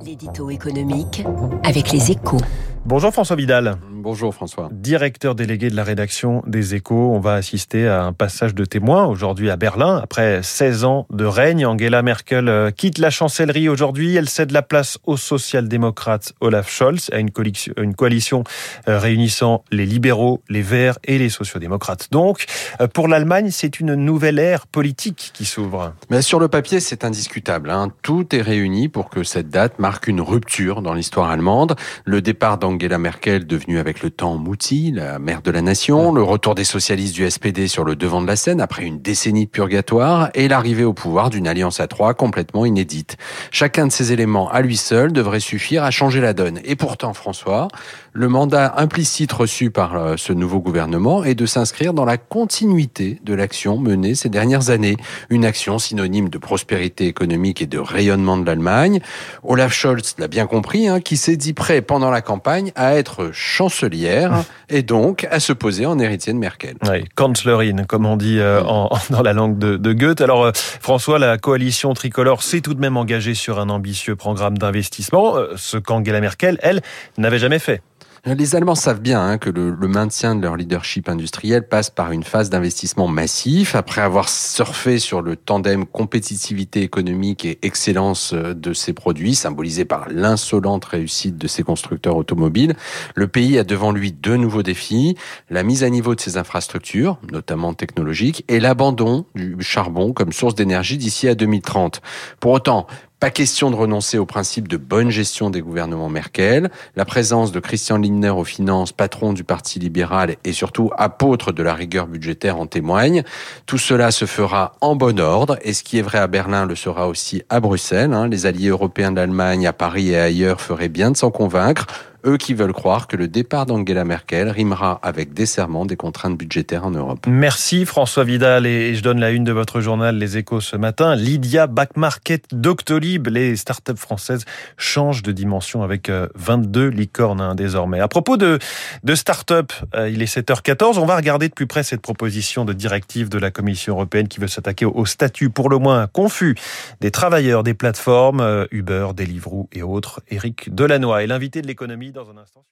L'édito économique avec les échos. Bonjour François Vidal. Bonjour François. Directeur délégué de la rédaction des échos. On va assister à un passage de témoin aujourd'hui à Berlin. Après 16 ans de règne, Angela Merkel euh, quitte la chancellerie aujourd'hui. Elle cède la place au social-démocrate Olaf Scholz, à une coalition, une coalition euh, réunissant les libéraux, les verts et les sociodémocrates. Donc, euh, pour l'Allemagne, c'est une nouvelle ère politique qui s'ouvre. Mais sur le papier, c'est indiscutable. Hein. Tout est réuni pour que cette date marque une rupture dans l'histoire allemande. Le départ d'Angela Merkel, devenue avec le temps Mouti, la mère de la nation, le retour des socialistes du SPD sur le devant de la scène après une décennie de purgatoire et l'arrivée au pouvoir d'une alliance à trois complètement inédite. Chacun de ces éléments à lui seul devrait suffire à changer la donne. Et pourtant, François, le mandat implicite reçu par euh, ce nouveau gouvernement est de s'inscrire dans la continuité de l'action menée ces dernières années. Une action synonyme de prospérité économique et de rayonnement de l'Allemagne. Olaf Scholz l'a bien compris, hein, qui s'est dit prêt pendant la campagne à être chancelière et donc à se poser en héritier de Merkel. Oui, Kanzlerin, comme on dit euh, en, dans la langue de, de Goethe. Alors, euh, François, la coalition tricolore s'est tout de même engagée sur un ambitieux programme d'investissement, euh, ce qu'Angela Merkel, elle, n'avait jamais fait. Les Allemands savent bien hein, que le, maintien de leur leadership industriel passe par une phase d'investissement massif. Après avoir surfé sur le tandem compétitivité économique et excellence euh, de ses produits, symbolisé par l'insolente réussite de ses constructeurs automobiles, le pays a devant lui deux nouveaux défis la mise à niveau de ses infrastructures, notamment technologiques, et l'abandon du charbon comme source d'énergie d'ici à 2030. Pour autant, pas question de renoncer au principe de bonne gestion des gouvernements Merkel. La présence de Christian Lindner aux finances, patron du Parti libéral et surtout apôtre de la rigueur budgétaire en témoigne. Tout cela se fera en bon ordre et ce qui est vrai à Berlin le sera aussi à Bruxelles. Hein. Les alliés européens d'Allemagne à Paris et ailleurs feraient bien de s'en convaincre eux qui veulent croire que le départ d'Angela Merkel rimera avec desserrement des contraintes budgétaires en Europe. Merci François Vidal et je donne la une de votre journal Les Échos ce matin. Lydia Backmarket Doctolib, les startups françaises changent de dimension avec 22 licornes hein, désormais. À propos de, de start-up, il est 7h14, on va regarder de plus près cette proposition de directive de la Commission européenne qui veut s'attaquer au statut pour le moins confus des travailleurs des plateformes Uber, Deliveroo et autres. Éric Delannoy est l'invité de l'économie dans un instant.